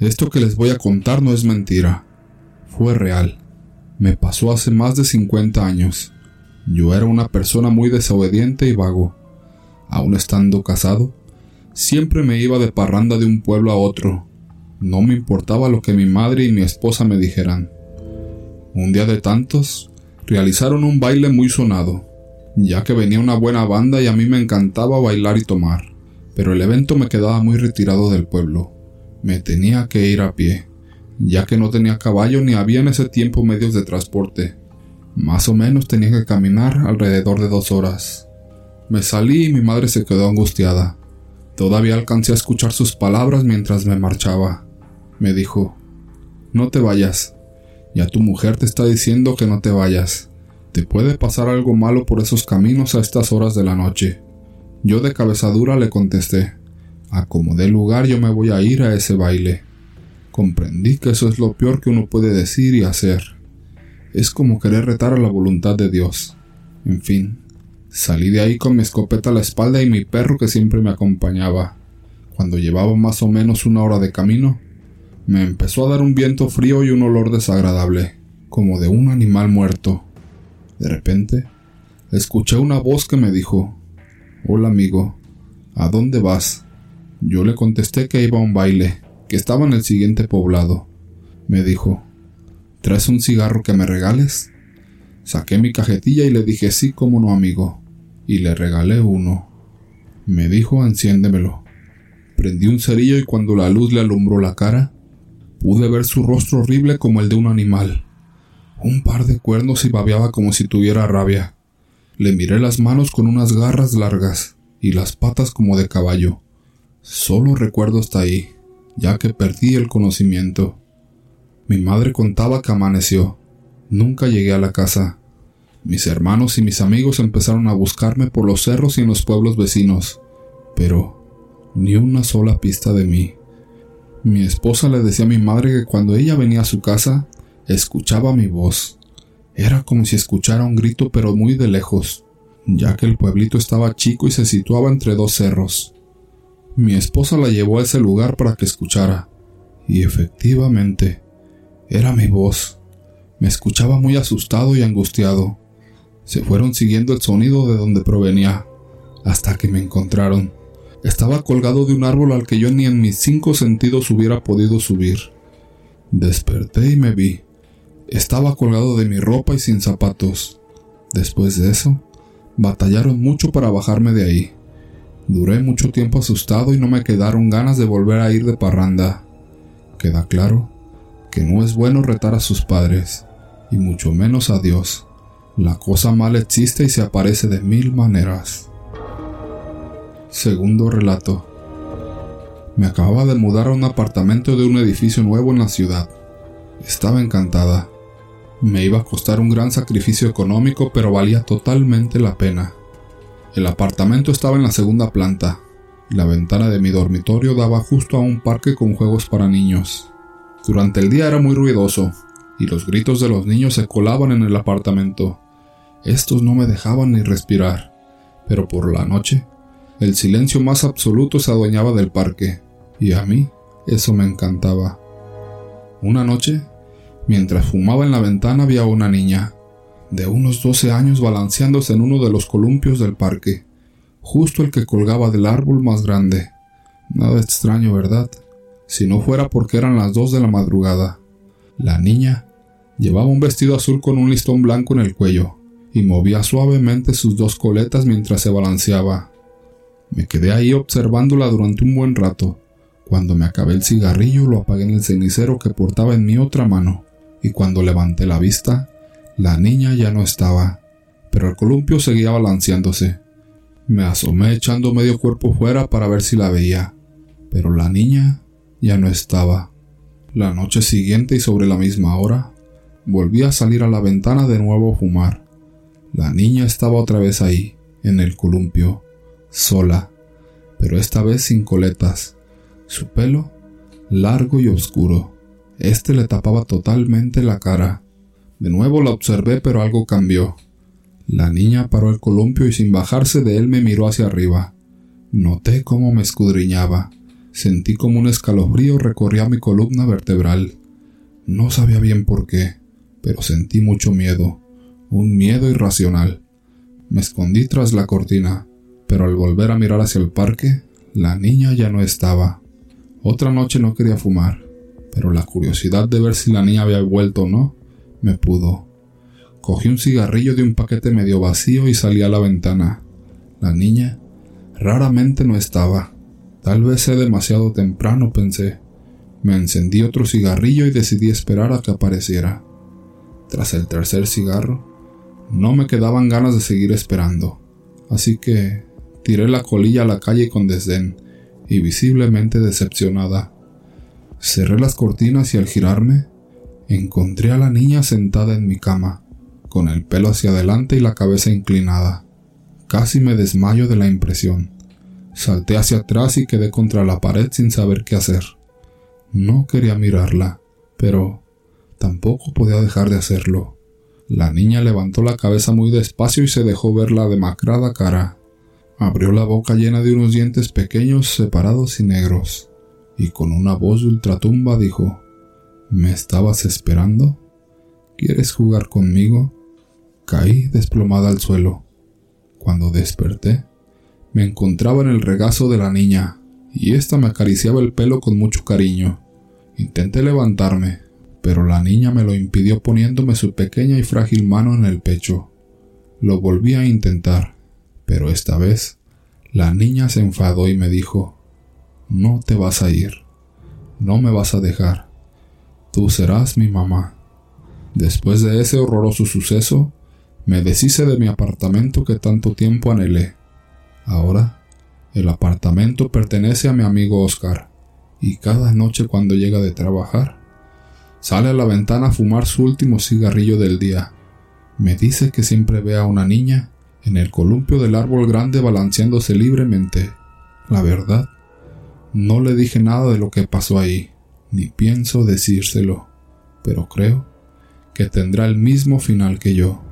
Esto que les voy a contar no es mentira. Fue real. Me pasó hace más de 50 años. Yo era una persona muy desobediente y vago. Aún estando casado, siempre me iba de parranda de un pueblo a otro. No me importaba lo que mi madre y mi esposa me dijeran. Un día de tantos, realizaron un baile muy sonado, ya que venía una buena banda y a mí me encantaba bailar y tomar, pero el evento me quedaba muy retirado del pueblo. Me tenía que ir a pie, ya que no tenía caballo ni había en ese tiempo medios de transporte. Más o menos tenía que caminar alrededor de dos horas. Me salí y mi madre se quedó angustiada. Todavía alcancé a escuchar sus palabras mientras me marchaba. Me dijo, No te vayas. Ya tu mujer te está diciendo que no te vayas. Te puede pasar algo malo por esos caminos a estas horas de la noche. Yo de cabezadura le contesté, a como dé lugar yo me voy a ir a ese baile. Comprendí que eso es lo peor que uno puede decir y hacer. Es como querer retar a la voluntad de Dios. En fin, salí de ahí con mi escopeta a la espalda y mi perro que siempre me acompañaba. Cuando llevaba más o menos una hora de camino, me empezó a dar un viento frío y un olor desagradable, como de un animal muerto. De repente, escuché una voz que me dijo, Hola amigo, ¿a dónde vas? Yo le contesté que iba a un baile, que estaba en el siguiente poblado. Me dijo, ¿traes un cigarro que me regales? Saqué mi cajetilla y le dije sí, como no, amigo, y le regalé uno. Me dijo, enciéndemelo. Prendí un cerillo y cuando la luz le alumbró la cara, pude ver su rostro horrible como el de un animal. Un par de cuernos y babeaba como si tuviera rabia. Le miré las manos con unas garras largas y las patas como de caballo. Solo recuerdo hasta ahí, ya que perdí el conocimiento. Mi madre contaba que amaneció. Nunca llegué a la casa. Mis hermanos y mis amigos empezaron a buscarme por los cerros y en los pueblos vecinos, pero ni una sola pista de mí. Mi esposa le decía a mi madre que cuando ella venía a su casa, escuchaba mi voz. Era como si escuchara un grito pero muy de lejos, ya que el pueblito estaba chico y se situaba entre dos cerros. Mi esposa la llevó a ese lugar para que escuchara, y efectivamente, era mi voz. Me escuchaba muy asustado y angustiado. Se fueron siguiendo el sonido de donde provenía, hasta que me encontraron. Estaba colgado de un árbol al que yo ni en mis cinco sentidos hubiera podido subir. Desperté y me vi. Estaba colgado de mi ropa y sin zapatos. Después de eso, batallaron mucho para bajarme de ahí. Duré mucho tiempo asustado y no me quedaron ganas de volver a ir de parranda. Queda claro que no es bueno retar a sus padres, y mucho menos a Dios. La cosa mala existe y se aparece de mil maneras. Segundo relato. Me acababa de mudar a un apartamento de un edificio nuevo en la ciudad. Estaba encantada. Me iba a costar un gran sacrificio económico, pero valía totalmente la pena. El apartamento estaba en la segunda planta. La ventana de mi dormitorio daba justo a un parque con juegos para niños. Durante el día era muy ruidoso, y los gritos de los niños se colaban en el apartamento. Estos no me dejaban ni respirar, pero por la noche, el silencio más absoluto se adueñaba del parque, y a mí eso me encantaba. Una noche, mientras fumaba en la ventana, vi a una niña, de unos doce años balanceándose en uno de los columpios del parque, justo el que colgaba del árbol más grande. Nada extraño, ¿verdad? Si no fuera porque eran las dos de la madrugada. La niña llevaba un vestido azul con un listón blanco en el cuello, y movía suavemente sus dos coletas mientras se balanceaba. Me quedé ahí observándola durante un buen rato. Cuando me acabé el cigarrillo lo apagué en el cenicero que portaba en mi otra mano, y cuando levanté la vista, la niña ya no estaba, pero el columpio seguía balanceándose. Me asomé echando medio cuerpo fuera para ver si la veía, pero la niña ya no estaba. La noche siguiente y sobre la misma hora, volví a salir a la ventana de nuevo a fumar. La niña estaba otra vez ahí, en el columpio, sola, pero esta vez sin coletas. Su pelo, largo y oscuro. Este le tapaba totalmente la cara. De nuevo la observé, pero algo cambió. La niña paró el columpio y sin bajarse de él me miró hacia arriba. Noté cómo me escudriñaba. Sentí como un escalofrío recorría mi columna vertebral. No sabía bien por qué, pero sentí mucho miedo, un miedo irracional. Me escondí tras la cortina, pero al volver a mirar hacia el parque, la niña ya no estaba. Otra noche no quería fumar, pero la curiosidad de ver si la niña había vuelto o no me pudo. Cogí un cigarrillo de un paquete medio vacío y salí a la ventana. La niña raramente no estaba. Tal vez sea demasiado temprano, pensé. Me encendí otro cigarrillo y decidí esperar a que apareciera. Tras el tercer cigarro, no me quedaban ganas de seguir esperando, así que tiré la colilla a la calle con desdén y visiblemente decepcionada. Cerré las cortinas y al girarme, encontré a la niña sentada en mi cama, con el pelo hacia adelante y la cabeza inclinada. Casi me desmayo de la impresión. Salté hacia atrás y quedé contra la pared sin saber qué hacer. No quería mirarla, pero tampoco podía dejar de hacerlo. La niña levantó la cabeza muy despacio y se dejó ver la demacrada cara. Abrió la boca llena de unos dientes pequeños, separados y negros, y con una voz de ultratumba dijo ¿Me estabas esperando? ¿Quieres jugar conmigo? Caí desplomada al suelo. Cuando desperté, me encontraba en el regazo de la niña, y ésta me acariciaba el pelo con mucho cariño. Intenté levantarme, pero la niña me lo impidió poniéndome su pequeña y frágil mano en el pecho. Lo volví a intentar, pero esta vez la niña se enfadó y me dijo No te vas a ir, no me vas a dejar, tú serás mi mamá. Después de ese horroroso suceso, me deshice de mi apartamento que tanto tiempo anhelé. Ahora, el apartamento pertenece a mi amigo Oscar, y cada noche cuando llega de trabajar, sale a la ventana a fumar su último cigarrillo del día. Me dice que siempre ve a una niña en el columpio del árbol grande balanceándose libremente. La verdad, no le dije nada de lo que pasó ahí, ni pienso decírselo, pero creo que tendrá el mismo final que yo.